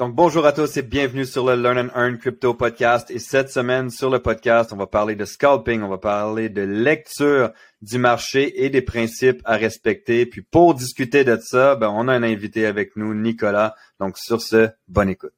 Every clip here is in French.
Donc bonjour à tous et bienvenue sur le Learn and Earn Crypto Podcast. Et cette semaine sur le podcast, on va parler de scalping, on va parler de lecture du marché et des principes à respecter. Puis pour discuter de ça, ben, on a un invité avec nous, Nicolas. Donc sur ce, bonne écoute.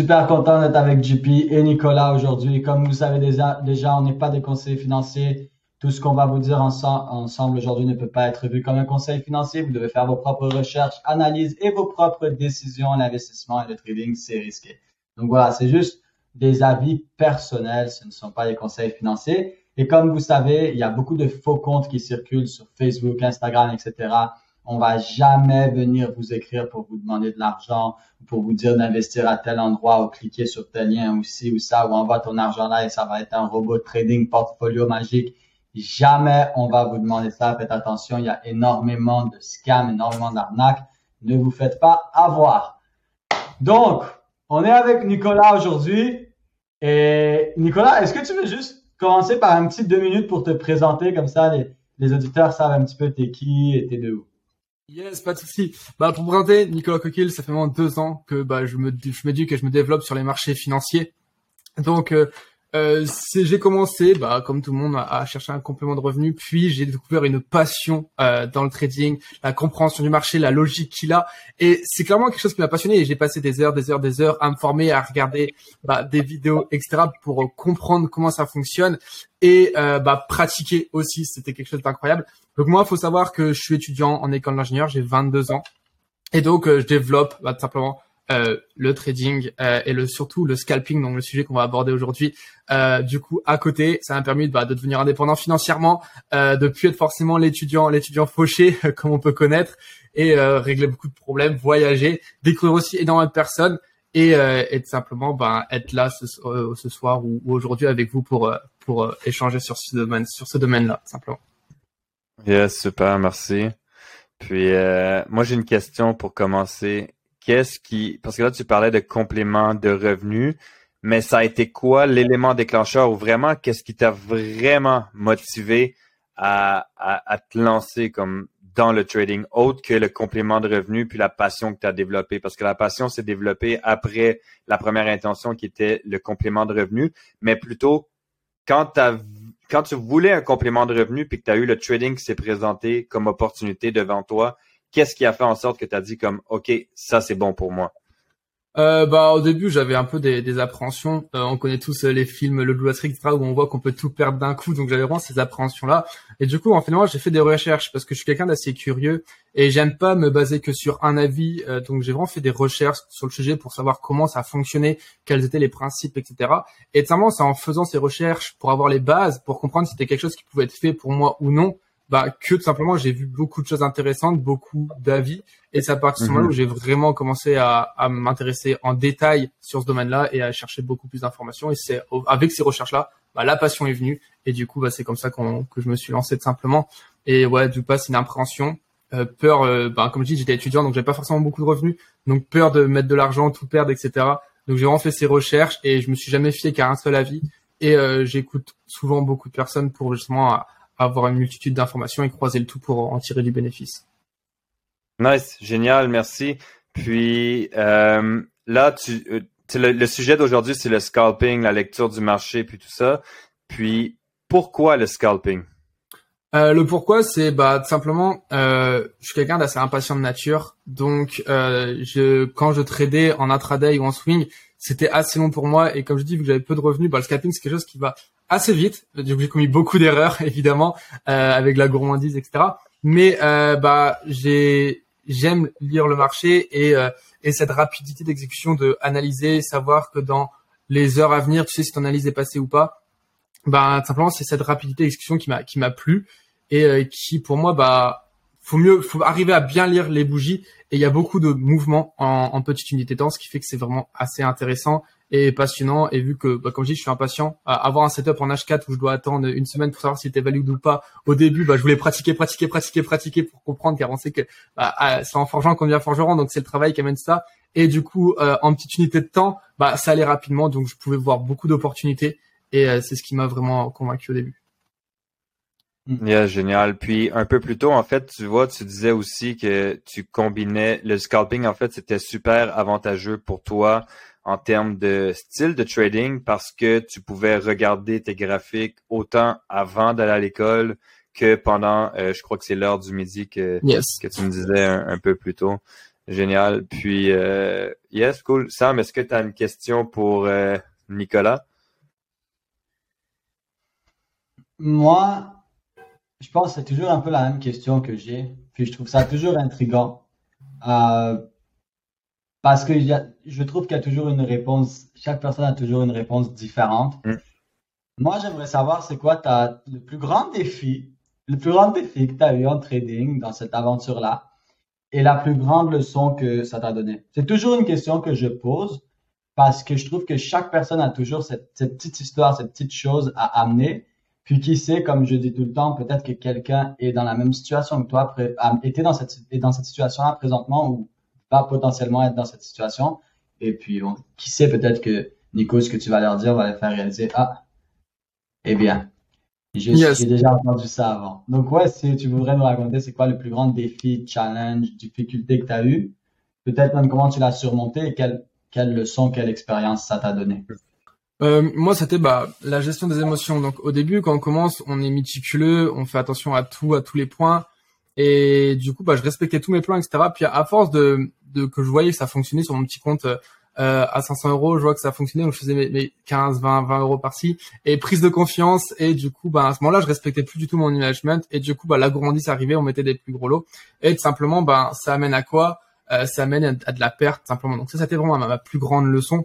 Super content d'être avec JP et Nicolas aujourd'hui. Comme vous savez déjà, déjà on n'est pas des conseillers financiers. Tout ce qu'on va vous dire ensemble aujourd'hui ne peut pas être vu comme un conseil financier. Vous devez faire vos propres recherches, analyses et vos propres décisions. L'investissement et le trading, c'est risqué. Donc voilà, c'est juste des avis personnels. Ce ne sont pas des conseils financiers. Et comme vous savez, il y a beaucoup de faux comptes qui circulent sur Facebook, Instagram, etc on va jamais venir vous écrire pour vous demander de l'argent, pour vous dire d'investir à tel endroit ou cliquer sur tel lien ou ci ou ça, ou envoie ton argent là et ça va être un robot trading portfolio magique. Jamais on va vous demander ça. Faites attention, il y a énormément de scams, énormément d'arnaques. Ne vous faites pas avoir. Donc, on est avec Nicolas aujourd'hui. Et Nicolas, est-ce que tu veux juste commencer par un petit deux minutes pour te présenter? Comme ça les, les auditeurs savent un petit peu t'es qui et t'es de où? Yes, pas de souci. Bah pour présenter, Nicolas Coquille, ça fait de deux ans que bah je me je me dis que je me développe sur les marchés financiers. Donc euh, euh, j'ai commencé, bah, comme tout le monde, à, chercher un complément de revenu. Puis j'ai découvert une passion euh, dans le trading, la compréhension du marché, la logique qu'il a. Et c'est clairement quelque chose qui m'a passionné. Et j'ai passé des heures, des heures, des heures à me former, à regarder bah, des vidéos, etc., pour euh, comprendre comment ça fonctionne et euh, bah, pratiquer aussi. C'était quelque chose d'incroyable. Donc moi, faut savoir que je suis étudiant en école d'ingénieur. J'ai 22 ans. Et donc, je développe bah, tout simplement euh, le trading euh, et le surtout le scalping, donc le sujet qu'on va aborder aujourd'hui. Euh, du coup, à côté, ça m'a permis bah, de devenir indépendant financièrement, euh, de plus être forcément l'étudiant l'étudiant fauché comme on peut connaître et régler beaucoup de problèmes, voyager, découvrir aussi énormément de personnes et, et simplement bah, être là ce, ce soir ou, aujourd'hui avec vous pour pour échanger sur ce domaine sur ce domaine-là simplement. Yes, super, merci. Puis moi j'ai une question pour commencer qu'est-ce qui, parce que là, tu parlais de complément de revenus, mais ça a été quoi l'élément déclencheur ou vraiment qu'est-ce qui t'a vraiment motivé à, à, te lancer comme dans le trading autre que le complément de revenus puis la passion que tu as développée? Parce que la passion s'est développée après la première intention qui était le complément de revenus mais plutôt quand quand tu voulais un complément de revenus puis que tu as eu le trading qui s'est présenté comme opportunité devant toi qu'est-ce qui a fait en sorte que tu as dit comme OK, ça c'est bon pour moi? Euh, bah au début j'avais un peu des, des appréhensions. Euh, on connaît tous euh, les films Le Blue etc où on voit qu'on peut tout perdre d'un coup, donc j'avais vraiment ces appréhensions là. Et du coup en fait moi j'ai fait des recherches parce que je suis quelqu'un d'assez curieux et j'aime pas me baser que sur un avis. Euh, donc j'ai vraiment fait des recherches sur le sujet pour savoir comment ça fonctionnait, quels étaient les principes, etc. Et notamment c'est en faisant ces recherches pour avoir les bases, pour comprendre si c'était quelque chose qui pouvait être fait pour moi ou non bah que tout simplement j'ai vu beaucoup de choses intéressantes, beaucoup d'avis, et c'est à partir de ce moment-là où mhm. j'ai vraiment commencé à, à m'intéresser en détail sur ce domaine-là et à chercher beaucoup plus d'informations. Et c'est avec ces recherches-là, bah, la passion est venue, et du coup bah, c'est comme ça qu'on que je me suis lancé tout simplement. Et ouais, du coup c'est une appréhension, euh, peur. Euh, bah, comme je dis, j'étais étudiant, donc j'avais pas forcément beaucoup de revenus, donc peur de mettre de l'argent, tout perdre, etc. Donc j'ai vraiment fait ces recherches et je me suis jamais fié qu'à un seul avis. Et euh, j'écoute souvent beaucoup de personnes pour justement avoir une multitude d'informations et croiser le tout pour en tirer du bénéfice. Nice, génial, merci. Puis euh, là, tu, euh, le, sujet d'aujourd'hui, c'est le scalping, la lecture du marché, puis tout ça. Puis pourquoi le scalping? Euh, le pourquoi, c'est bah simplement, je suis quelqu'un d'assez impatient de nature, donc je quand je tradais en intraday ou en swing, c'était assez long pour moi et comme je dis, vu que j'avais peu de revenus, bah, le scalping c'est quelque chose qui va assez vite. j'ai commis beaucoup d'erreurs, évidemment, euh, avec la gourmandise, etc. Mais euh, bah, j'ai j'aime lire le marché et, euh, et cette rapidité d'exécution, de analyser, savoir que dans les heures à venir, tu sais si ton analyse est passée ou pas. Bah, simplement, c'est cette rapidité d'exécution qui m'a qui m'a plu et euh, qui, pour moi, bah, faut mieux, faut arriver à bien lire les bougies. Et il y a beaucoup de mouvements en, en petite unité de temps, ce qui fait que c'est vraiment assez intéressant et passionnant. Et vu que, bah, comme je dis, je suis impatient, à avoir un setup en H4 où je dois attendre une semaine pour savoir si était valide ou pas. Au début, bah, je voulais pratiquer, pratiquer, pratiquer, pratiquer pour comprendre, car on sait que bah, c'est en forgeant qu'on devient forgeron, donc c'est le travail qui amène ça. Et du coup, euh, en petite unité de temps, bah, ça allait rapidement, donc je pouvais voir beaucoup d'opportunités. Et c'est ce qui m'a vraiment convaincu au début. Mm. Yeah, génial. Puis un peu plus tôt, en fait, tu vois, tu disais aussi que tu combinais le scalping, en fait, c'était super avantageux pour toi en termes de style de trading parce que tu pouvais regarder tes graphiques autant avant d'aller à l'école que pendant, euh, je crois que c'est l'heure du midi que, que tu me disais un, peu plus tôt. Génial. Puis, euh, yes, cool. Sam, est-ce que tu as une question pour euh, Nicolas? Moi, je pense que c'est toujours un peu la même question que j'ai. Puis je trouve ça toujours intriguant. Euh, parce que je trouve qu'il y a toujours une réponse. Chaque personne a toujours une réponse différente. Mm. Moi, j'aimerais savoir c'est quoi ta, le plus grand défi, le plus grand défi que tu as eu en trading dans cette aventure-là et la plus grande leçon que ça t'a donné? C'est toujours une question que je pose parce que je trouve que chaque personne a toujours cette, cette petite histoire, cette petite chose à amener puis qui sait, comme je dis tout le temps, peut-être que quelqu'un est dans la même situation que toi, était dans cette, est dans cette situation-là présentement ou va potentiellement être dans cette situation. Et puis, qui sait, peut-être que Nico, ce que tu vas leur dire va les faire réaliser, ah, eh bien, j'ai déjà entendu ça avant. Donc, ouais, si tu voudrais nous raconter, c'est quoi le plus grand défi, challenge, difficulté que tu as eu, peut-être même comment tu l'as surmonté et quelle, quelle leçon, quelle expérience ça t'a donné? Euh, moi, c'était bah, la gestion des émotions. Donc, au début, quand on commence, on est méticuleux, on fait attention à tout, à tous les points. Et du coup, bah, je respectais tous mes plans, etc. Puis, à force de, que je voyais que ça fonctionnait sur mon petit compte euh, à 500 euros, je vois que ça fonctionnait, donc je faisais mes, mes 15, 20, 20 euros par-ci. Et prise de confiance. Et du coup, bah, à ce moment-là, je respectais plus du tout mon management. Et du coup, bah, la gourmandise arrivait, on mettait des plus gros lots. Et tout simplement, ça amène à quoi? Euh, Ça amène à, de la perte, simplement. Donc ça, c'était vraiment ma plus grande leçon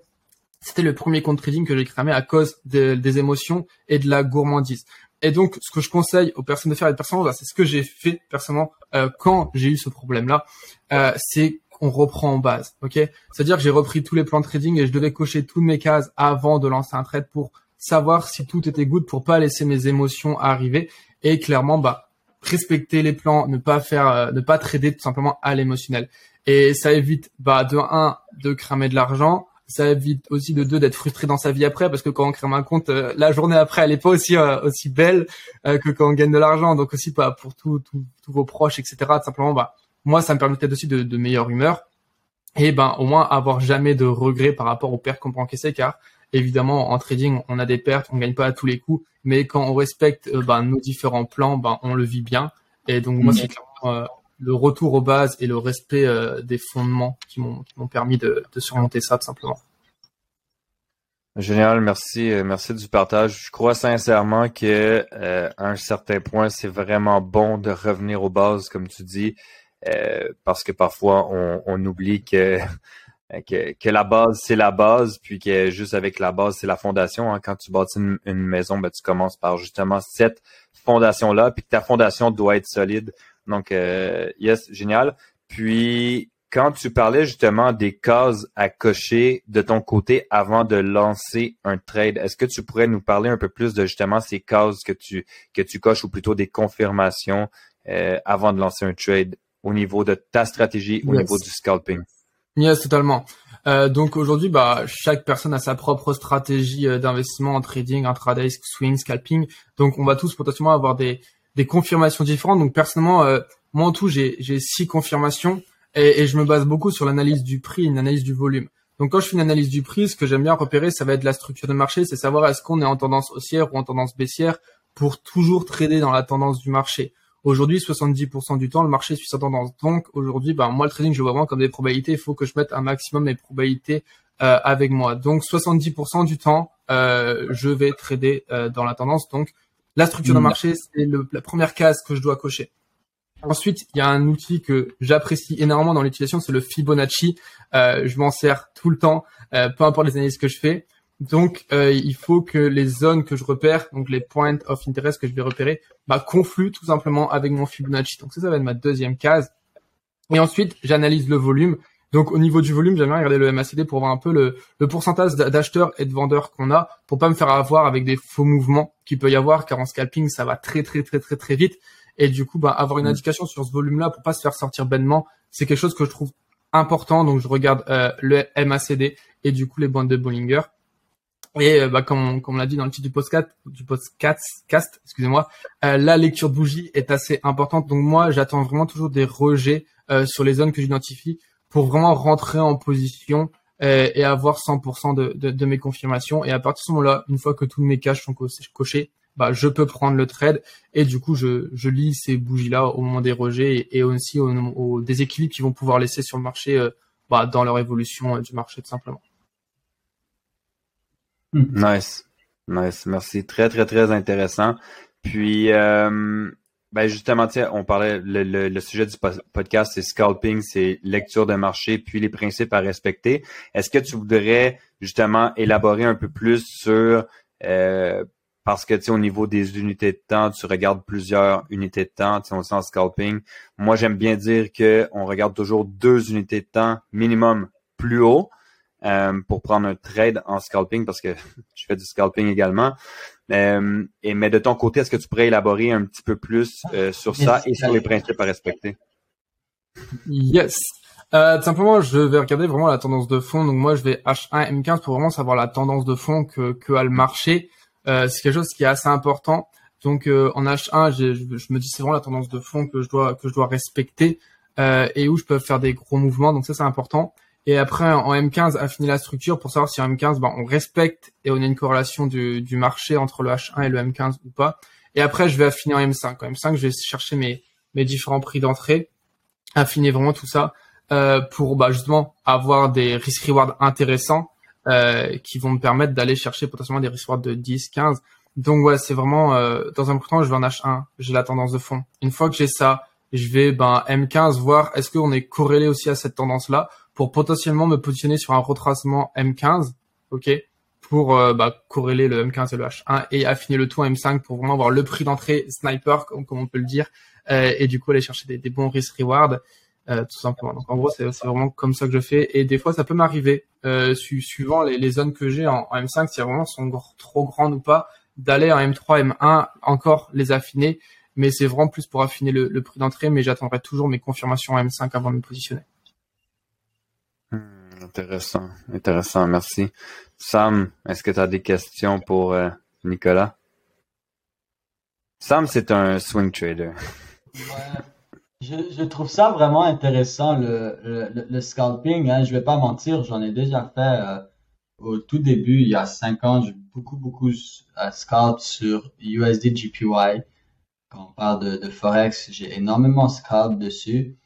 c'était le premier compte trading que j'ai cramé à cause des émotions et de la gourmandise. Et donc, ce que je conseille aux personnes de faire, les personnes, c'est ce que j'ai fait personnellement euh, quand j'ai eu ce problème-là, euh, c'est qu'on reprend en base, ok? C'est-à-dire que j'ai repris tous les plans de trading et je devais cocher toutes mes cases avant de lancer un trade pour savoir si tout était good, pour pas laisser mes émotions arriver et clairement, bah respecter les plans, ne pas faire, euh, ne pas trader tout simplement à l'émotionnel. Et ça évite, bah de un, de cramer de l'argent, ça évite aussi de deux d'être frustré dans sa vie après parce que quand on crée un compte euh, la journée après elle est pas aussi euh, aussi belle euh, que quand on gagne de l'argent. Donc aussi pas pour tous vos proches etc simplement bah moi ça me permettait aussi de, de meilleure humeur. Et ben au moins avoir jamais de regrets par rapport aux pertes qu'on peut encaisser car évidemment en trading on a des pertes on gagne pas à tous les coups. Mais quand on respecte ben, nos différents plans ben on le vit bien. Et donc moi c'est clairement le retour aux bases et le respect euh, des fondements qui m'ont permis de, surmonter ça tout simplement. Génial, merci, euh, merci du partage. Je crois sincèrement que euh, à un certain point, c'est vraiment bon de revenir aux bases, comme tu dis, parce que parfois on, oublie que, que, que la base c'est la base, puis que juste avec la base c'est la fondation. Hein. Quand tu bâtis une, une maison, ben, tu commences par justement cette fondation là, puis que ta fondation doit être solide donc, euh, yes, génial. Puis, quand tu parlais justement des cases à cocher de ton côté avant de lancer un trade, est-ce que tu pourrais nous parler un peu plus de justement ces cases que tu que tu coches ou plutôt des confirmations euh, avant de lancer un trade au niveau de ta stratégie, au niveau du scalping? Yes, totalement. Euh, donc aujourd'hui, bah, chaque personne a sa propre stratégie d'investissement en trading, intraday, swing, scalping. Donc on va tous potentiellement avoir des, des confirmations différentes. Donc personnellement, euh, moi en tout, j'ai six confirmations et, et, je me base beaucoup sur l'analyse du prix, une analyse du volume. Donc quand je fais une analyse du prix, ce que j'aime bien repérer, ça va être la structure de marché, c'est savoir est-ce qu'on est en tendance haussière ou en tendance baissière pour toujours trader dans la tendance du marché. Aujourd'hui, 70% du temps, le marché suit sa tendance. Donc aujourd'hui, ben, moi, le trading, je vois vraiment comme des probabilités. Il faut que je mette un maximum mes probabilités euh, avec moi. Donc 70% du temps, euh, je vais trader euh, dans la tendance. Donc la structure de mm. marché, c'est la première case que je dois cocher. Ensuite, il y a un outil que j'apprécie énormément dans l'utilisation, c'est le Fibonacci. Euh, je m'en sers tout le temps, euh, peu importe les analyses que je fais. Donc, euh, il faut que les zones que je repère, donc les points of interest que je vais repérer, bah, confluent tout simplement avec mon Fibonacci. Donc ça, ça va être ma deuxième case. Et ensuite, j'analyse le volume. Donc au niveau du volume, j'aime bien regarder le MACD pour voir un peu le, le pourcentage d'acheteurs et de vendeurs qu'on a, pour pas me faire avoir avec des faux mouvements qu'il peut y avoir, car en scalping, ça va très très très très très vite. Et du coup, bah, avoir une mm. indication sur ce volume-là pour pas se faire sortir bêtement, c'est quelque chose que je trouve important. Donc je regarde euh, le MACD et du coup les bandes de Bollinger. Et bah, comme, comme on l'a dit dans le titre du podcast, du podcast, cast, excusez-moi, la lecture bougie est assez importante. Donc moi, j'attends vraiment toujours des rejets sur les zones que j'identifie pour vraiment rentrer en position et, avoir 100% de, mes confirmations. Et à partir de ce moment-là, une fois que tous mes caches sont cochés, bah, je peux prendre le trade et du coup je, je lis ces bougies là au moment des rejets et, aussi au, au déséquilibre qu'ils vont pouvoir laisser sur le marché euh, bah, dans leur évolution euh, du marché tout simplement. Nice, nice, merci, très très très intéressant. Puis euh, ben justement, on parlait le, le, sujet du podcast, c'est scalping, c'est lecture de marché, puis les principes à respecter. Est-ce que tu voudrais justement élaborer un peu plus sur euh, parce que tu au niveau des unités de temps, tu regardes plusieurs unités de temps, tu sais, on sent scalping. Moi, j'aime bien dire que on regarde toujours deux unités de temps minimum plus haut euh, pour prendre un trade en scalping parce que je fais du scalping également. Euh, et mais de ton côté, est-ce que tu pourrais élaborer un petit peu plus euh, sur ça et sur les principes à respecter? Yes. Euh, simplement, je vais regarder vraiment la tendance de fond. Donc moi, je vais H1, M15 pour vraiment savoir la tendance de fond que, que a le marché. Euh, c'est quelque chose qui est assez important. Donc euh, en H1, je, je, me dis c'est vraiment la tendance de fond que je dois que je dois respecter euh, et où je peux faire des gros mouvements. Donc ça c'est important. Et après en M15, affiner la structure pour savoir si en M15 ben, on respecte et on a une corrélation du, du marché entre le H1 et le M15 ou pas. Et après je vais affiner en M5. En M5 je vais chercher mes mes différents prix d'entrée, affiner vraiment tout ça euh, pour bah, justement avoir des risk reward intéressants euh, qui vont me permettre d'aller chercher potentiellement des rewards de 10, 15. Donc ouais, c'est vraiment euh, dans un premier temps, je vais en H1, j'ai la tendance de fond. Une fois que j'ai ça, je vais ben M15 voir est-ce qu'on est corrélé aussi à cette tendance-là pour potentiellement me positionner sur un retracement M15, ok, pour euh, bah, corréler le M15 et le H1 et affiner le tout en M5 pour vraiment avoir le prix d'entrée sniper comme, on peut le dire euh, et du coup aller chercher des, des bons risk reward euh, tout simplement. Donc en gros, c'est vraiment comme ça que je fais. Et des fois, ça peut m'arriver, euh, suivant les, les, zones que j'ai en, M5, si vraiment sont trop grandes ou pas, d'aller en M3, M1, encore les affiner. Mais c'est vraiment plus pour affiner le, le prix d'entrée. Mais j'attendrai toujours mes confirmations en M5 avant de me positionner. Intéressant, intéressant, merci. Sam, est-ce que tu as des questions pour euh, Nicolas? Sam, c'est un swing trader. Je, trouve ça vraiment intéressant, le, le, le scalping. Hein. Je vais pas mentir, j'en ai déjà fait euh, au tout début, il y a cinq ans. J'ai beaucoup, beaucoup euh, scalp sur USD GPY. Quand on parle de, de Forex, j'ai énormément scalp dessus.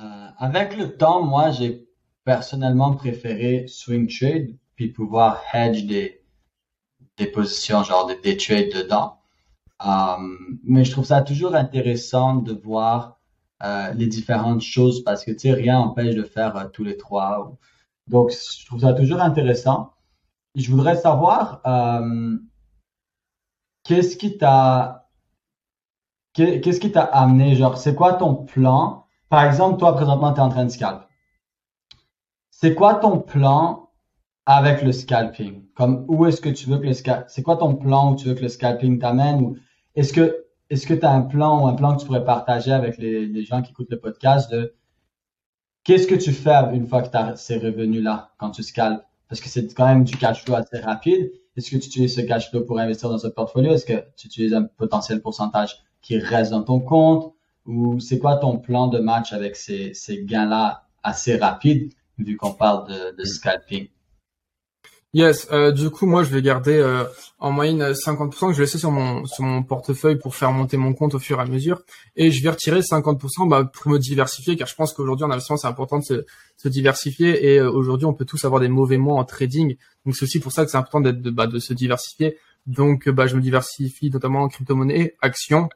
Euh, avec le temps, moi, j'ai personnellement préféré swing trade, puis pouvoir hedge des, des positions, genre des, des trades dedans. Euh, mais je trouve ça toujours intéressant de voir euh, les différentes choses parce que tu sais, rien n'empêche de faire euh, tous les trois. Donc, je trouve ça toujours intéressant. Je voudrais savoir qu'est-ce qui t'a amené, genre, c'est quoi ton plan? Par exemple, toi, présentement, tu es en train de scalp. C'est quoi ton plan avec le scalping? Comme, où est-ce que tu veux que le scalping, c'est quoi ton plan où tu veux que le scalping t'amène? Est-ce que est-ce que tu as un plan ou un plan que tu pourrais partager avec les, gens qui écoutent le podcast de qu'est-ce que tu fais une fois que tu as ces revenus-là quand tu scalpes? Parce que c'est quand même du cash flow assez rapide. Est-ce que tu utilises ce cash flow pour investir dans ce portfolio? Est-ce que tu utilises un potentiel pourcentage qui reste dans ton compte? Ou c'est quoi ton plan de match avec ces, gains-là assez rapides vu qu'on parle de, scalping? Yes, euh, du coup moi je vais garder euh, en moyenne 50% que je vais laisser sur mon sur mon portefeuille pour faire monter mon compte au fur et à mesure. Et je vais retirer 50% bah, pour me diversifier car je pense qu'aujourd'hui en investissement c'est important de se, se diversifier. Et euh, aujourd'hui on peut tous avoir des mauvais mois en trading. Donc c'est aussi pour ça que c'est important d'être de, bah, de se diversifier. Donc bah, je me diversifie notamment en crypto-monnaie, actions.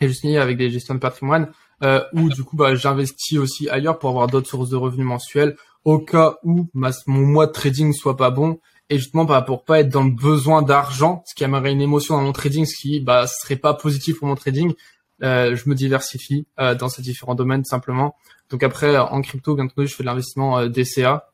Et je signe avec des gestions de patrimoine euh, où du coup bah, j'investis aussi ailleurs pour avoir d'autres sources de revenus mensuels au cas où mon mois de trading soit pas bon et justement bah, pour pas être dans le besoin d'argent, ce qui amènerait une émotion dans mon trading, ce qui bah serait pas positif pour mon trading, euh, je me diversifie euh, dans ces différents domaines simplement. Donc après en crypto, bien entendu, je fais de l'investissement euh, DCA,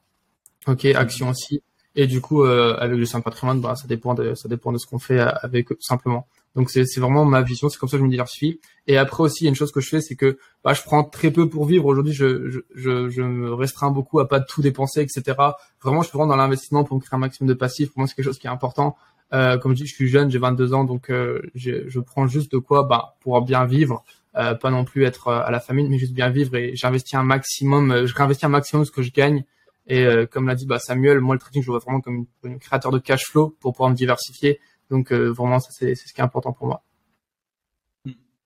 ok, action aussi, et du coup avec le simple patrimoine, bah ça dépend de ça dépend de ce qu'on fait avec eux, simplement. Donc c'est vraiment ma vision, c'est comme ça que je me diversifie. Et après aussi, il y a une chose que je fais, c'est que bah, je prends très peu pour vivre. Aujourd'hui, je, je, je, je, me restreins beaucoup à pas tout dépenser, etc. Vraiment, je suis vraiment dans l'investissement pour me créer un maximum de passifs. Pour moi, c'est quelque chose qui est important. Euh, comme je dis, je suis jeune, j'ai 22 ans, donc euh, je prends juste de quoi bah, pour bien vivre. Euh, pas non plus être euh, à la famille, mais juste bien vivre. Et j'investis un maximum, euh, je réinvestis un maximum ce que je gagne. Et comme l'a dit bah, Samuel, moi le trading, je le vois vraiment comme un créateur de cash flow pour pouvoir me diversifier. Donc vraiment, ça c'est ce qui est important pour moi.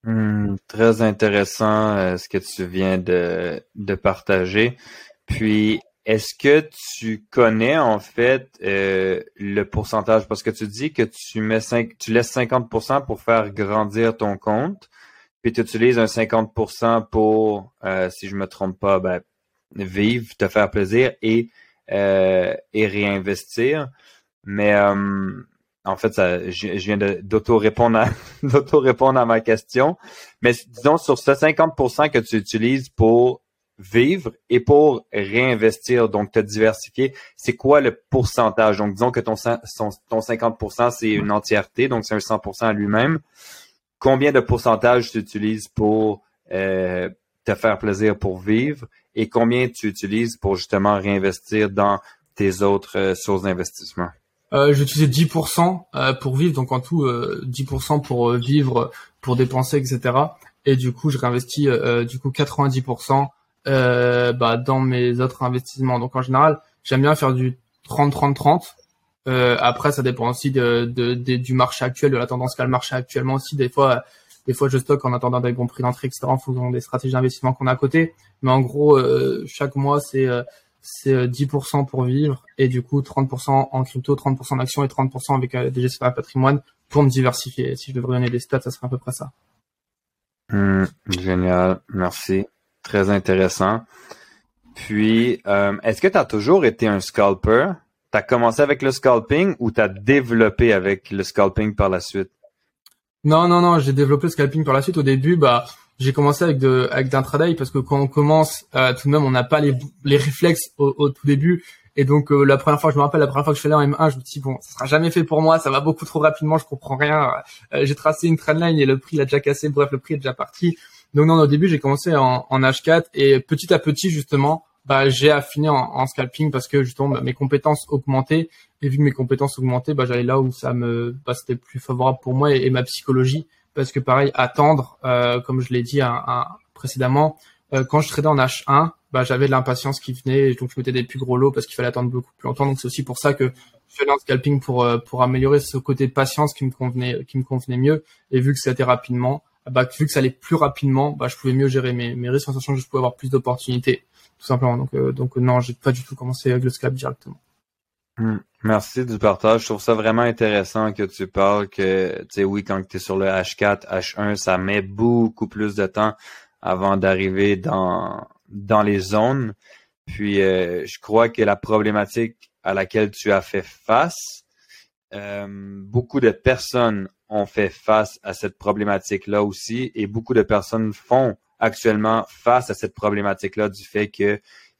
Hmm, très intéressant ce que tu viens de, partager. Puis, est-ce que tu connais en fait le pourcentage? Parce que tu dis que tu mets 5, tu laisses 50% pour faire grandir ton compte, puis tu utilises un 50% pour, euh, si je me trompe pas, ben, vivre, te faire plaisir et, euh, et réinvestir. Mais euh, en fait, je, viens d'auto-répondre à, ma question. Mais disons, sur ce 50% que tu utilises pour vivre et pour réinvestir, donc te diversifier, c'est quoi le pourcentage? Donc, disons que ton, ton 50%, c'est une entièreté, donc c'est un 100% à lui-même combien de pourcentage tu utilises pour euh, te faire plaisir pour vivre et combien tu utilises pour justement réinvestir dans tes autres euh, sources d'investissement? Euh, J'utilisais 10% euh, pour vivre, donc en tout 10% pour vivre, pour dépenser, etc. Et du coup, je réinvestis du coup 90% bah, dans mes autres investissements. Donc en général, j'aime bien faire du 30-30-30 euh, après, ça dépend aussi de, de, du marché actuel, de la tendance qu'a le marché actuellement aussi. Des fois, des fois, je stocke en attendant des bons prix d'entrée, etc. En fonction des stratégies d'investissement qu'on a à côté. Mais en gros, euh, chaque mois, c'est euh, c'est 10% pour vivre et du coup 30% en crypto, 30% en action et 30% avec des gestions de patrimoine pour me diversifier. Si je devrais donner des stats, ça serait à peu près ça. Hmm, génial, merci. Très intéressant. Puis, est-ce que tu as toujours été un scalper? T'as commencé avec le scalping ou t'as développé avec le scalping par la suite? Non, non, non, j'ai développé le scalping par la suite. Au début, bah, j'ai commencé avec de, avec d'intraday parce que quand on commence, euh, tout de même, on n'a pas les, les réflexes au, tout début. Et donc, euh, la première fois, je me rappelle, la première fois que je faisais en M1, je me dis, bon, ça sera jamais fait pour moi, ça va beaucoup trop rapidement, je comprends rien. Euh, j'ai tracé une trendline et le prix l'a déjà cassé. Bref, le prix est déjà parti. Donc, non, au début, j'ai commencé en, en H4 et petit à petit, justement, bah, j'ai affiné en, scalping parce que justement bah, mes compétences augmentaient et vu que mes compétences augmentaient, bah, j'allais là où ça me, bah, c'était plus favorable pour moi et, ma psychologie parce que pareil, attendre, euh, comme je l'ai dit précédemment, euh, quand je tradais en H1, bah, j'avais de l'impatience qui venait donc je mettais des plus gros lots parce qu'il fallait attendre beaucoup plus longtemps. Donc c'est aussi pour ça que je faisais en scalping pour euh, pour améliorer ce côté de patience qui me convenait qui me convenait mieux et vu que c'était rapidement, bah, vu que ça allait plus rapidement, bah, je pouvais mieux gérer mes, mes risques en sachant que je pouvais avoir plus d'opportunités tout simplement. Donc, euh, donc non, j'ai pas du tout commencé avec le scalp directement. Hmm. Merci du partage. Je trouve ça vraiment intéressant que tu parles que, tu sais, oui, quand tu es sur le H4, H1, ça met beaucoup plus de temps avant d'arriver dans, dans les zones. Puis, euh, je crois que la problématique à laquelle tu as fait face, euh, beaucoup de personnes ont fait face à cette problématique-là aussi et beaucoup de personnes font actuellement face à cette problématique-là du fait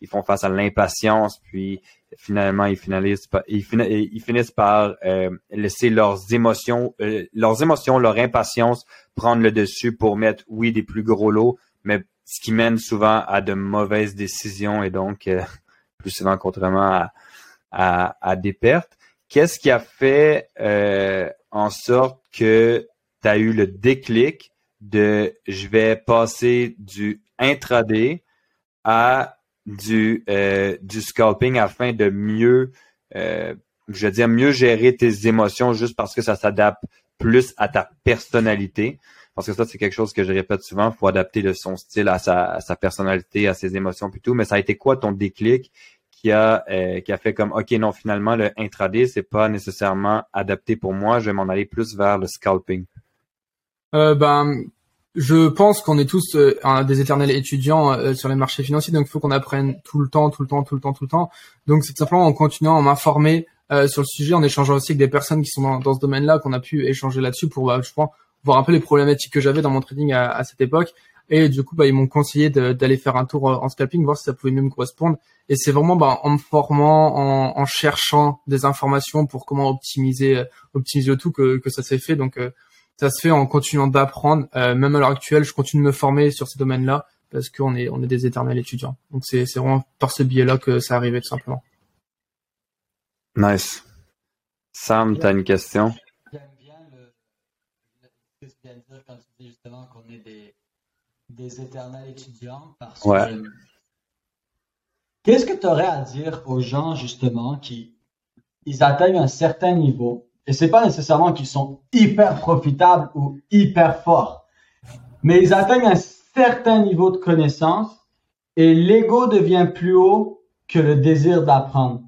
qu'ils font face à l'impatience, puis finalement ils finissent par, ils, finissent par euh, laisser leurs émotions, euh, leurs émotions, leur impatience prendre le dessus pour mettre oui des plus gros lots, mais ce qui mène souvent à de mauvaises décisions et donc euh, plus souvent contrairement à, à, des pertes. Qu'est-ce qui a fait en sorte que tu as eu le déclic de je vais passer du intraday à du, euh, du scalping afin de mieux, euh, je veux dire, mieux gérer tes émotions juste parce que ça s'adapte plus à ta personnalité. Parce que ça, c'est quelque chose que je répète souvent, faut adapter son style à sa, personnalité, à ses émotions plutôt. Mais ça a été quoi ton déclic qui a, euh, qui a fait comme, OK, non, finalement, le intraday, c'est pas nécessairement adapté pour moi, je vais m'en aller plus vers le scalping? ben, je pense qu'on est tous euh, des éternels étudiants euh, sur les marchés financiers, donc il faut qu'on apprenne tout le temps, tout le temps, tout le temps, tout le temps. Donc c'est simplement en continuant à m'informer euh, sur le sujet, en échangeant aussi avec des personnes qui sont dans, dans ce domaine-là, qu'on a pu échanger là-dessus pour, bah, je pense, voir un peu les problématiques que j'avais dans mon trading à, à, cette époque. Et du coup, bah, ils m'ont conseillé d'aller faire un tour en scalping, voir si ça pouvait mieux me correspondre. Et c'est vraiment bah, en me formant, en, en, cherchant des informations pour comment optimiser, optimiser le tout que, que ça s'est fait. Donc ça se fait en continuant d'apprendre. Euh, même à l'heure actuelle, je continue de me former sur ces domaines-là parce qu'on est on est des éternels étudiants. Donc c'est c'est vraiment par ce biais-là que ça arrivait tout simplement. Nice. Sam, tu as une question? J'aime bien le, ce que tu viens de dire quand tu dis justement qu'on est des, des éternels étudiants parce Ouais. que qu'est-ce que tu aurais à dire aux gens justement qui ils atteignent un certain niveau et c'est pas nécessairement qu'ils sont hyper profitables ou hyper forts mais ils atteignent un certain niveau de connaissance et l'ego devient plus haut que le désir d'apprendre.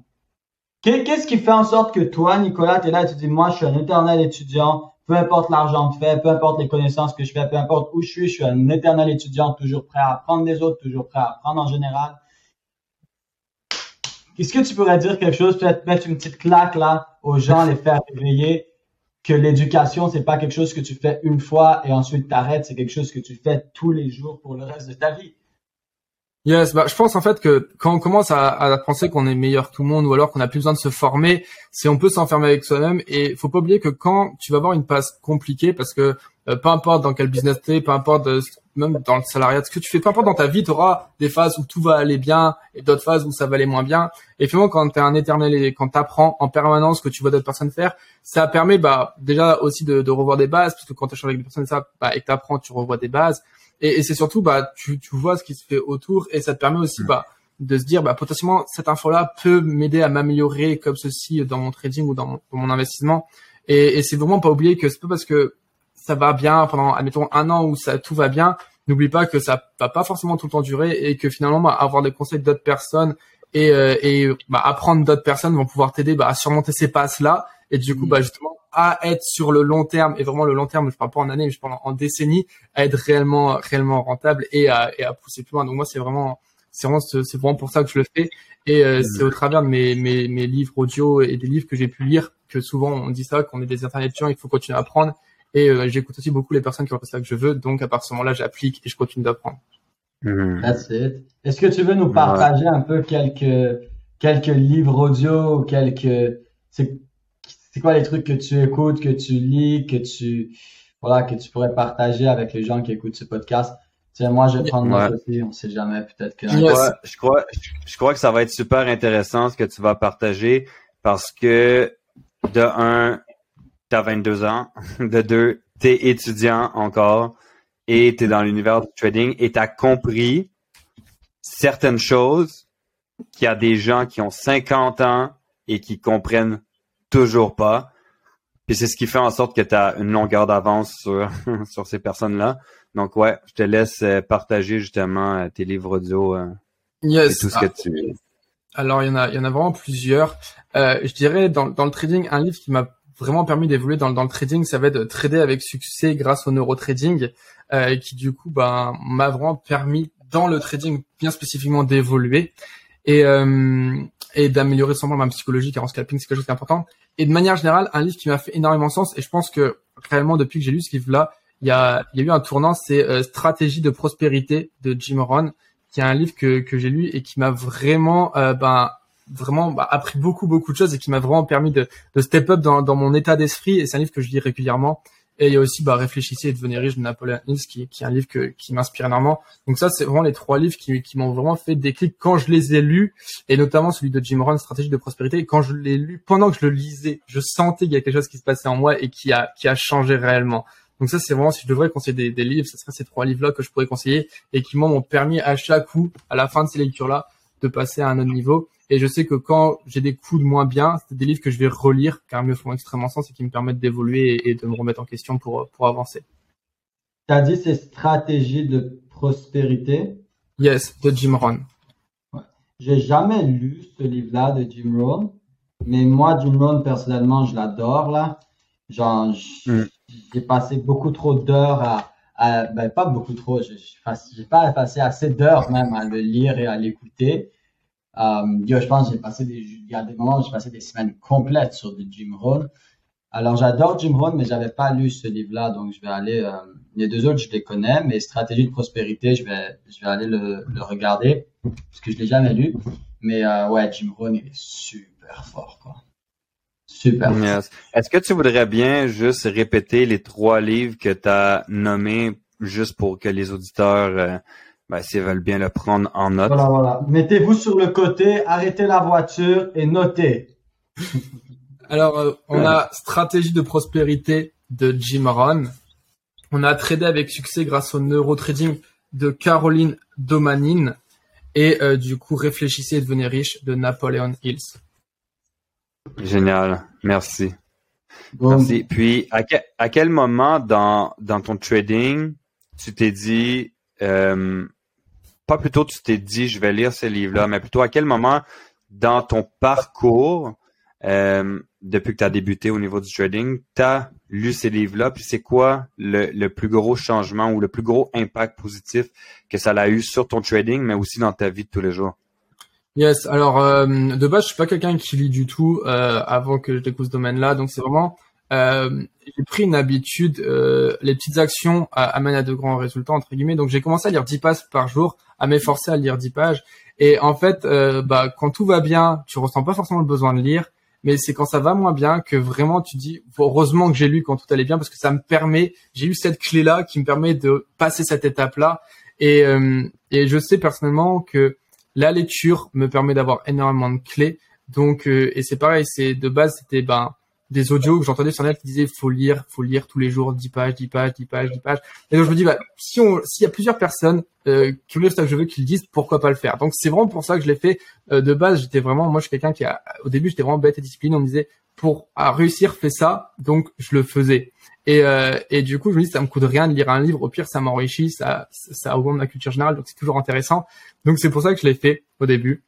Qu'est- Qu'est-ce qui fait en sorte que toi, Nicolas, tu es là et tu dis, moi, je suis un éternel étudiant, peu importe l'argent que je fais, peu importe les connaissances que je fais, peu importe où je suis, je suis un éternel étudiant, toujours prêt à apprendre des autres, toujours prêt à apprendre en général. Est-ce que tu pourrais dire quelque chose, peut-être mettre une petite claque là aux gens, les faire réveiller que l'éducation, c'est pas quelque chose que tu fais une fois et ensuite t'arrêtes, c'est quelque chose que tu fais tous les jours pour le reste de ta vie. Yes, bah, je pense en fait que quand on commence à, penser qu'on est meilleur que tout le monde ou alors qu'on n'a plus besoin de se former, c'est on peut s'enfermer avec soi-même et faut pas oublier que quand tu vas avoir une passe compliquée, parce que euh, peu importe dans quel business tu es, peu importe euh, même dans le salariat, ce que tu fais, peu importe dans ta vie, tu auras des phases où tout va aller bien et d'autres phases où ça va aller moins bien. Et finalement, quand tu es un éternel et quand tu apprends en permanence ce que tu vois d'autres personnes faire, ça permet bah, déjà aussi de, de revoir des bases, parce que quand tu échanges avec des personnes ça, bah, et que tu apprends, tu revois des bases. Et, et c'est surtout, bah, tu, tu vois ce qui se fait autour et ça te permet aussi, bah, de se dire, bah, potentiellement, cette info-là peut m'aider à m'améliorer comme ceci dans mon trading ou dans mon, dans mon investissement. Et, et c'est vraiment pas oublier que c'est pas parce que ça va bien pendant, admettons, un an où ça, tout va bien. N'oublie pas que ça va pas forcément tout le temps durer et que finalement, bah, avoir des conseils d'autres personnes et, euh, et bah, apprendre d'autres personnes vont pouvoir t'aider bah, à surmonter ces passes-là et du coup, Mm. bah, justement, à être sur le long terme et vraiment le long terme, je parle pas en année, mais je parle en, en décennies, à être réellement, réellement rentable et à, et à pousser plus loin. Donc moi, c'est vraiment, c'est vraiment, ce- c'est vraiment pour ça que je le fais. Et euh, c'est au travers de mes, mes, mes livres audio et des livres que j'ai pu lire que souvent on dit ça, qu'on est des étudiants, il faut continuer à apprendre. Et euh, j'écoute aussi beaucoup les personnes qui ont fait ça que je veux. Donc à partir de ce moment-là, j'applique et je continue d'apprendre. That's it. Est-ce que tu veux nous partager un peu quelques, quelques livres audio ou quelques, c'est, c'est quoi les trucs que tu écoutes, que tu lis, que tu, voilà, que tu pourrais partager avec les gens qui écoutent ce podcast? Tiens, moi, je vais prendre Ouais. aussi, on sait jamais, peut-être que. Je crois, je crois, je crois que ça va être super intéressant ce que tu vas partager parce que de un, t'as 22 ans, de deux, t'es étudiant encore et t'es dans l'univers du trading et t'as compris certaines choses qu'il y a des gens qui ont 50 ans et qui comprennent toujours pas. Puis c'est ce qui fait en sorte que tu as une longueur d'avance sur, sur ces personnes-là. Donc ouais, je te laisse euh, partager justement euh, tes livres audio euh, et tout ce que tu... Alors il y en a, il y en a vraiment plusieurs. Euh, je dirais dans, dans le trading, un livre qui m'a vraiment permis d'évoluer dans, dans le trading, ça va être de trader avec succès grâce au neurotrading, euh, qui du coup ben, m'a vraiment permis dans le trading bien spécifiquement d'évoluer et, euh, et d'améliorer simplement ma psychologie, car en scalping c'est quelque chose d'important. Et de manière générale, un livre qui m'a fait énormément sens, et je pense que réellement depuis que j'ai lu ce livre-là, il y a, y a eu un tournant, c'est euh, Stratégie de prospérité de Jim Rohn, qui est un livre que, que j'ai lu et qui m'a vraiment euh, ben, vraiment bah, appris beaucoup beaucoup de choses et qui m'a vraiment permis de, de step up dans, dans mon état d'esprit. Et c'est un livre que je lis régulièrement. Et il y a aussi bah, réfléchissez et devenez riche de Napoleon Hill qui, qui est un livre que, qui m'inspire énormément. Donc ça c'est vraiment les trois livres qui, qui m'ont vraiment fait déclic quand je les ai lus et notamment celui de Jim Rohn Stratégie de prospérité. Et quand je l'ai lu pendant que je le lisais je sentais qu'il y a quelque chose qui se passait en moi et qui a qui a changé réellement. Donc ça c'est vraiment si je devrais conseiller des, des livres ce serait ces trois livres là que je pourrais conseiller et qui m'ont permis à chaque coup à la fin de ces lectures là de passer à un autre niveau et je sais que quand j'ai des coups de moins bien, c'est des livres que je vais relire car ils me font extrêmement sens et qui me permettent d'évoluer et, et de me remettre en question pour, pour avancer. Tu as dit c'est stratégie de prospérité? Yes, de Jim Rohn. J'ai jamais lu ce livre-là de Jim Rohn, mais moi, Jim Rohn, personnellement, je l'adore, là. Genre, Mm. j'ai passé beaucoup trop d'heures à, à- ben, pas beaucoup trop, j'ai pas passé assez d'heures même à le lire et à l'écouter. Yo, je pense j'ai passé des, il y a des moments où j'ai passé des semaines complètes sur du Jim Rohn. Alors, j'adore Jim Rohn, mais j'avais pas lu ce livre-là, donc je vais aller, euh, les deux autres, je les connais, mais Stratégie de prospérité, je vais, je vais aller le, le regarder, parce que je l'ai jamais lu. Mais, euh, ouais, Jim Rohn, il est super fort, quoi. Super. Est-ce que tu voudrais bien juste répéter les trois livres que tu as nommés juste pour que les auditeurs, euh, ben, s'ils veulent bien le prendre en note? Voilà, voilà. Mettez-vous sur le côté, arrêtez la voiture et notez. Alors, euh, on a Stratégie de prospérité de Jim Rohn. On a tradé avec succès grâce au neurotrading de Caroline Domanin. Et euh, du coup, Réfléchissez et devenez riche de Napoleon Hills. Génial. Merci. Merci. Puis, à, à, quel moment dans, dans ton trading, tu t'es dit, euh, pas plutôt tu t'es dit, je vais lire ce livre-là, mais plutôt à quel moment dans ton parcours, euh, depuis que tu as débuté au niveau du trading, tu as lu ces livres-là, puis c'est quoi le, le, plus gros changement ou le plus gros impact positif que ça a eu sur ton trading, mais aussi dans ta vie de tous les jours? Yes, alors euh, de base, je suis pas quelqu'un qui lit du tout euh, avant que je découvre ce domaine-là, donc c'est vraiment euh, j'ai pris une habitude, euh, les petites actions amènent à de grands résultats entre guillemets. Donc j'ai commencé à lire 10 pages par jour, à m'efforcer à lire 10 pages. Et en fait, euh, bah quand tout va bien, tu ressens pas forcément le besoin de lire, mais c'est quand ça va moins bien que vraiment tu dis heureusement que j'ai lu quand tout allait bien parce que ça me permet, j'ai eu cette clé là qui me permet de passer cette étape là. Et et je sais personnellement que la lecture me permet d'avoir énormément de clés. Donc, euh, et c'est pareil, c'est de base, c'était ben des audios que j'entendais sur net qui disaient faut lire, faut lire tous les jours 10 pages, 10 pages, 10 pages, 10 pages. Et donc je me dis bah si on s'il y a plusieurs personnes euh, qui lire ce que je veux qu'ils le disent, pourquoi pas le faire? Donc c'est vraiment pour ça que je l'ai fait euh, de base, j'étais vraiment moi je suis quelqu'un qui a au début j'étais vraiment bête et discipliné, on me disait pour réussir fais ça, donc je le faisais. Et, euh, et du coup, je me dis, ça me coûte rien de lire un livre. Au pire, ça m'enrichit, ça, ça augmente ma culture générale, donc c'est toujours intéressant. Donc c'est pour ça que je l'ai fait au début.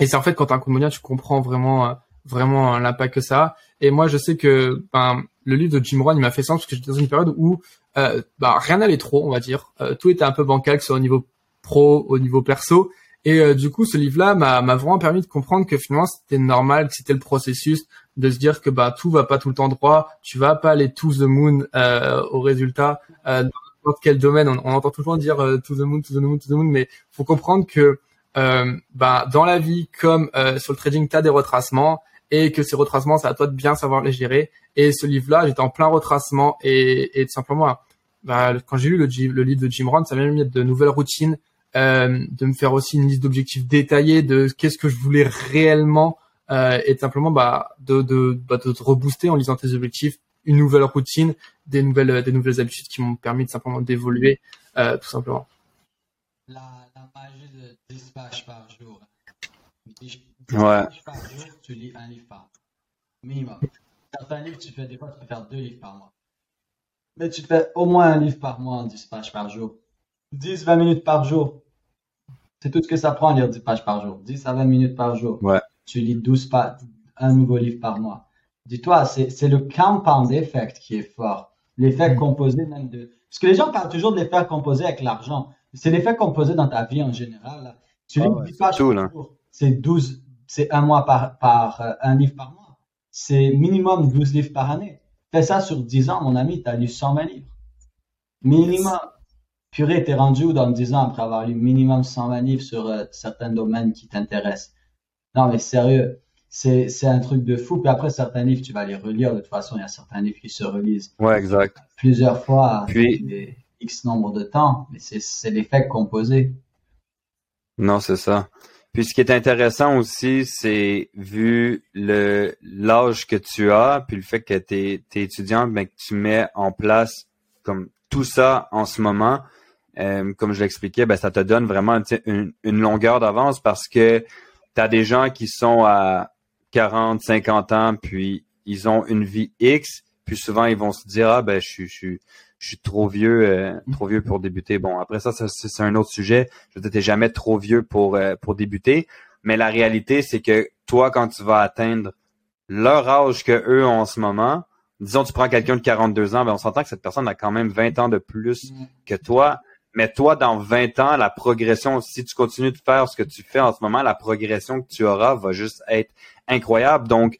Et c'est en fait quand t'as un compte tu comprends vraiment, euh, vraiment l'impact que ça a. Et moi, je sais que ben, le livre de Jim Rohn, m'a fait sens parce que j'étais dans une période où euh, bah, rien n'allait trop, on va dire. Euh, tout était un peu bancal, que ce soit au niveau pro, au niveau perso. Et euh, du coup, ce livre-là m'a vraiment permis de comprendre que finalement c'était normal, que c'était le processus de se dire que bah tout va pas tout le temps droit, tu vas pas aller to the moon euh, au résultat dans n'importe quel domaine. On, entend toujours dire euh, to the moon, to the moon, to the moon, mais faut comprendre que bah dans la vie comme sur le trading, tu as des retracements et que ces retracements, c'est à toi de bien savoir les gérer. Et ce livre-là, j'étais en plein retracement et, et tout simplement, bah, quand j'ai lu le, le, livre de Jim Rohn, ça m'a mis de nouvelles routines euh, de me faire aussi une liste d'objectifs détaillée de qu'est-ce que je voulais réellement euh, et simplement bah, de, de, bah, de te rebooster en lisant tes objectifs, une nouvelle routine, des nouvelles, des nouvelles habitudes qui m'ont permis de simplement d'évoluer euh, tout simplement. La, la magie de 10 pages par jour. 10, ouais. par jour, tu lis un livre par minimum. Certains livres, tu fais des fois, tu peux faire deux livres par mois. Mais tu fais au moins un livre par mois en 10 pages par jour. 10-20 minutes par jour. C'est tout ce que ça prend à lire 10 pages par jour. 10 à 20 minutes par jour. Ouais. Tu lis 12 pages, un nouveau livre par mois. Dis-toi, c'est le compound effect qui est fort. L'effet mm. composé même de... Parce que les gens parlent toujours de l'effet composé avec l'argent. C'est l'effet composé dans ta vie en général. Tu lis 10 ah pages par jour. C'est 12, c'est un mois par, par euh, un livre par mois. C'est minimum 12 livres par année. Fais ça sur 10 ans, mon ami, tu as lu 120 livres. Minimum purée, t'es rendu où dans 10 ans après avoir lu minimum 120 livres sur euh, certains domaines qui t'intéressent? Non, mais sérieux, c'est, c'est un truc de fou. Puis après, certains livres, tu vas les relire. De toute façon, il y a certains livres qui se relisent. Ouais, exact. Plusieurs fois, Puis... X nombre de temps. Mais c'est, c'est l'effet composé. Non, c'est ça. Puis ce qui est intéressant aussi, c'est vu le l'âge que tu as, puis le fait que tu es, étudiant, mais que tu mets en place comme tout ça en ce moment, euh, comme je l'expliquais, ben, ça te donne vraiment une, une longueur d'avance parce que tu as des gens qui sont à 40, 50 ans, puis ils ont une vie X, puis souvent ils vont se dire ah ben je suis je, je suis trop vieux euh, trop vieux pour débuter. Bon après ça, c'est un autre sujet. Je veux dire jamais trop vieux pour euh, pour débuter, mais la réalité c'est que toi quand tu vas atteindre leur âge que eux ont en ce moment, disons tu prends quelqu'un de 42 ans, ben on s'entend que cette personne a quand même 20 ans de plus que toi. Mais toi, dans 20 ans, la progression, si tu continues de faire ce que tu fais en ce moment, la progression que tu auras va juste être incroyable. Donc,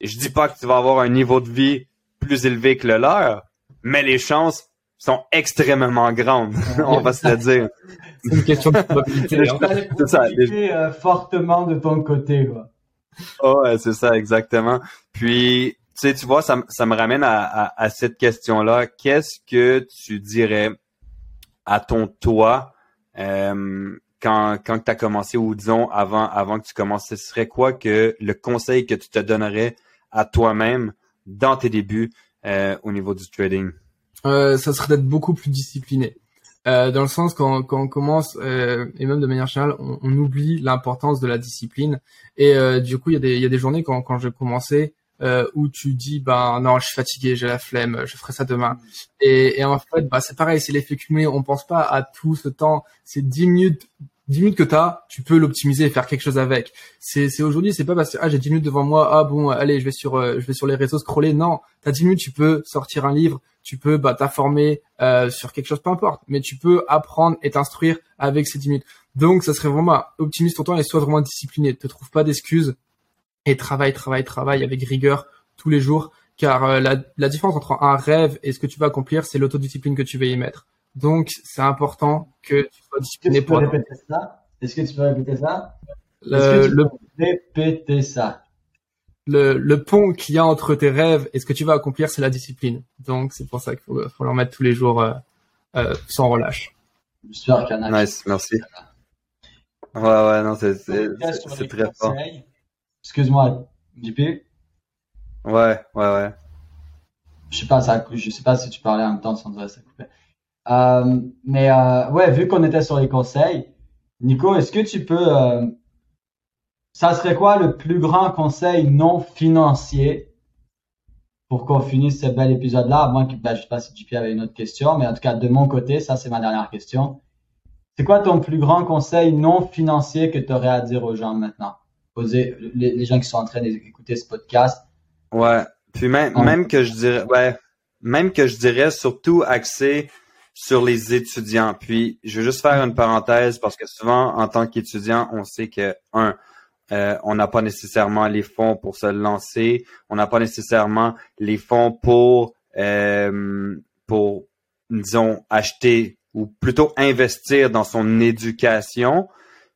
je dis pas que tu vas avoir un niveau de vie plus élevé que le leur, mais les chances sont extrêmement grandes. On va se le dire. C'est une question de probabilité. Hein. C'est ça. Euh, fortement de ton côté, quoi. oh, ouais, c'est ça, exactement. Puis, tu sais, tu vois, ça, ça me ramène à, à, à cette question-là. Qu'est-ce que tu dirais à ton toi euh, quand, quand tu as commencé ou disons avant, avant que tu commences? Ce serait quoi que le conseil que tu te donnerais à toi-même dans tes débuts euh, au niveau du trading? Euh, ça serait d'être beaucoup plus discipliné. Euh, dans le sens quand, quand on commence et même de manière générale, on, oublie l'importance de la discipline. Et du coup, il y a des y a des journées quand quand je commençais où tu dis ben non, je suis fatigué, j'ai la flemme, je ferai ça demain. Et, et en fait, bah c'est pareil, c'est l'effet cumulé. On pense pas à tout ce temps. C'est 10 minutes 10 minutes que tu as, tu peux l'optimiser et faire quelque chose avec. C'est, c'est aujourd'hui, c'est pas parce que ah, j'ai 10 minutes devant moi, ah bon, allez, je vais sur euh, je vais sur les réseaux scroller. Non, tu as 10 minutes, tu peux sortir un livre, tu peux bah, t'informer euh, sur quelque chose, peu importe, mais tu peux apprendre et t'instruire avec ces 10 minutes. Donc, ça serait vraiment optimise ton temps et sois vraiment discipliné. Te trouve pas d'excuses et travaille, travaille, travaille avec rigueur tous les jours. Car euh, la, la différence entre un rêve et ce que tu vas accomplir, c'est l'autodiscipline que tu vas y mettre. Donc, c'est important que tu sois discipliné pour. Est-ce que tu peux répéter ça? Est-ce que tu peux répéter ça? Le, Est-ce que tu le, peux répéter ça? le, le pont qu'il y a entre tes rêves et ce que tu vas accomplir, c'est la discipline. Donc, c'est pour ça qu'il faut, faut leur mettre tous les jours euh, euh, sans relâche. J'espère qu'il y en a. Nice, merci. Ouais, ouais, non, c'est, très fort. Excuse-moi, JP. Ouais, ouais, ouais. Je sais pas, ça, je sais pas si tu parlais en même temps, sans ça coupait. Euh, mais euh, ouais, vu qu'on était sur les conseils, Nico, est-ce que tu peux, euh, ça serait quoi le plus grand conseil non financier pour qu'on finisse ce bel épisode-là? Que, ben, je sais pas si JP avait une autre question, mais en tout cas, de mon côté, ça c'est ma dernière question. C'est quoi ton plus grand conseil non financier que tu aurais à dire aux gens maintenant? Poser, les, les gens qui sont en train d'écouter ce podcast. Ouais. Puis même, même que je dirais, ouais, même que je dirais surtout axé sur les étudiants. Puis je vais juste faire une parenthèse parce que souvent, en tant qu'étudiant, on sait que un, euh, on n'a pas nécessairement les fonds pour se lancer, on n'a pas nécessairement les fonds pour euh, pour disons acheter ou plutôt investir dans son éducation.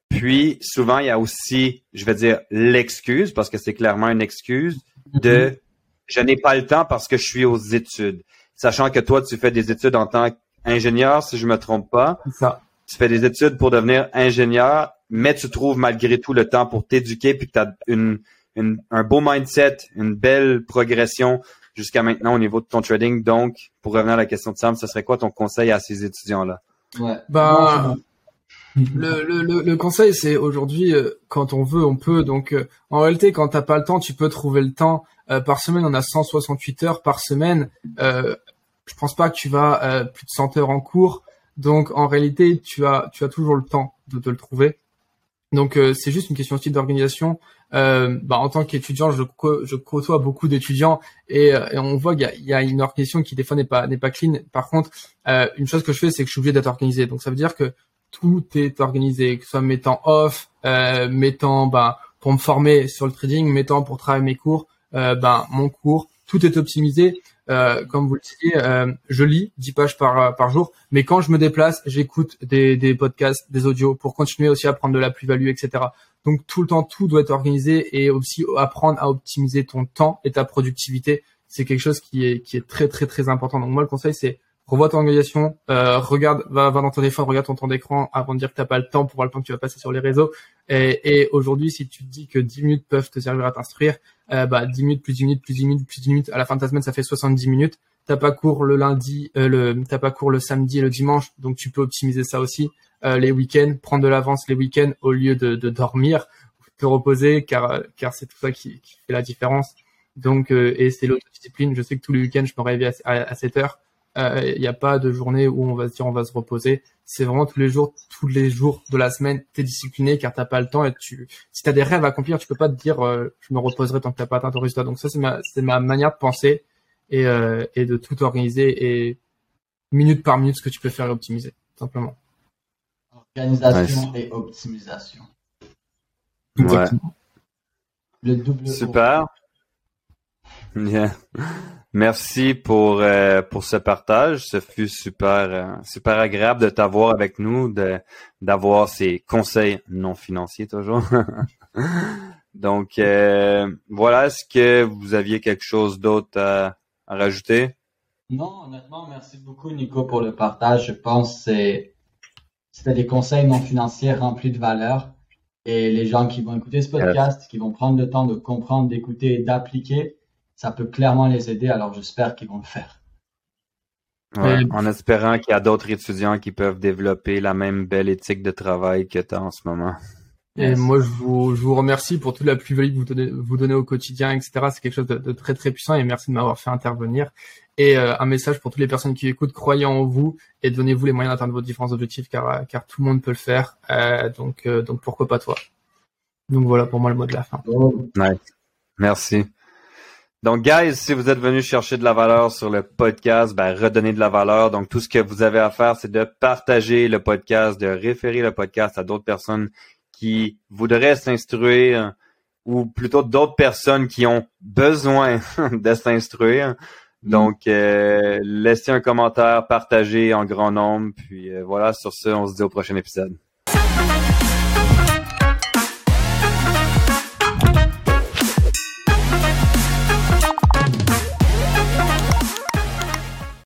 Puis souvent il y a aussi, je vais dire l'excuse parce que c'est clairement une excuse de je n'ai pas le temps parce que je suis aux études. Sachant que toi, tu fais des études en tant qu'ingénieur, si je me trompe pas. Ça. Tu fais des études pour devenir ingénieur, mais tu trouves malgré tout le temps pour t'éduquer puis que tu as une, une- un beau mindset, une belle progression jusqu'à maintenant au niveau de ton trading. Donc, pour revenir à la question de Sam, ce serait quoi ton conseil à ces étudiants-là? Ouais. Ben, Le, le, le, le conseil, c'est aujourd'hui, euh, quand on veut, on peut. Donc, euh, en réalité, quand t'as pas le temps, tu peux trouver le temps. Euh, par semaine, on a 168 heures par semaine. Euh, je pense pas que tu vas euh, plus de 100 heures en cours. Donc, en réalité, tu as, tu as toujours le temps de te le trouver. Donc, euh, c'est juste une question aussi d'organisation. Euh, bah, en tant qu'étudiant, je, je côtoie beaucoup d'étudiants et, euh, et on voit qu'il y a, y a une organisation qui des fois n'est pas pas clean. Par contre, euh, une chose que je fais, c'est que je suis obligé d'être organisé. Donc, ça veut dire que tout est organisé, que ce soit mes temps off, euh, mes temps ben, pour me former sur le trading, mes temps pour travailler mes cours, ben, mon cours, tout est optimisé. Euh, comme vous le disiez, euh, je lis 10 pages par, par jour, mais quand je me déplace, j'écoute des, des podcasts, des audios pour continuer aussi à prendre de la plus-value, etc. Donc tout le temps, tout doit être organisé et aussi apprendre à optimiser ton temps et ta productivité. C'est quelque chose qui est, qui est très, très, très important. Donc moi, le conseil, c'est revois ton organisation, euh, regarde, va, va dans ton téléphone, regarde ton temps d'écran avant de dire que t'as pas le temps pour voir le temps que tu vas passer sur les réseaux. Et, et aujourd'hui, si tu te dis que 10 minutes peuvent te servir à t'instruire, euh, bah 10 minutes plus 10 minutes plus 10 minutes plus 10 minutes, à la fin de ta semaine, ça fait 70 minutes. T'as pas cours le lundi, euh, le t'as pas cours le samedi et le dimanche, donc tu peux optimiser ça aussi. Euh, les week-ends, prendre de l'avance les week-ends au lieu de, de dormir, te reposer, car euh, car c'est tout ça qui, qui fait la différence. Donc euh, et c'est l'autodiscipline. Je sais que tous les week-ends, je me réveille à, à, à 7 heures il n'y a pas de journée où on va se dire on va se reposer. C'est vraiment tous les jours, tous les jours de la semaine, t'es discipliné car t'as pas le temps et tu, si t'as des rêves à accomplir, tu peux pas te dire euh, je me reposerai tant que t'as pas atteint ton résultat. Donc ça c'est ma, c'est ma manière de penser et, euh, et de tout organiser et minute par minute ce que tu peux faire et optimiser simplement. Organisation et optimisation. Ouais. Le double. O. Super. Yeah. Merci pour euh, pour ce partage. Ce fut super euh, super agréable de t'avoir avec nous, de d'avoir ces conseils non financiers toujours. Donc euh, voilà, est-ce que vous aviez quelque chose d'autre à, rajouter? Non, honnêtement, merci beaucoup Nico pour le partage. Je pense que c'était des conseils non financiers remplis de valeur. Et les gens qui vont écouter ce podcast, qui vont prendre le temps de comprendre, d'écouter et d'appliquer, ça peut clairement les aider. Alors j'espère qu'ils vont le faire. en espérant qu'il y a d'autres étudiants qui peuvent développer la même belle éthique de travail que tu as en ce moment. Et moi, je vous, je vous remercie pour toute la plus-value que vous donnez, vous donnez au quotidien, etc. C'est quelque chose de, très très puissant et merci de m'avoir fait intervenir. Et euh, un message pour toutes les personnes qui écoutent, croyez en vous et donnez-vous les moyens d'atteindre vos différents objectifs car, car tout le monde peut le faire. Euh, donc, euh, donc pourquoi pas toi? Donc voilà pour moi le mot de la fin. Nice. Merci. Donc, guys, si vous êtes venus chercher de la valeur sur le podcast, ben, redonnez de la valeur. Donc, tout ce que vous avez à faire, c'est de partager le podcast, de référer le podcast à d'autres personnes qui voudraient s'instruire ou plutôt d'autres personnes qui ont besoin de s'instruire. Mm. Donc, euh, laissez un commentaire, partagez en grand nombre. Puis euh, voilà, sur ce, on se dit au prochain épisode.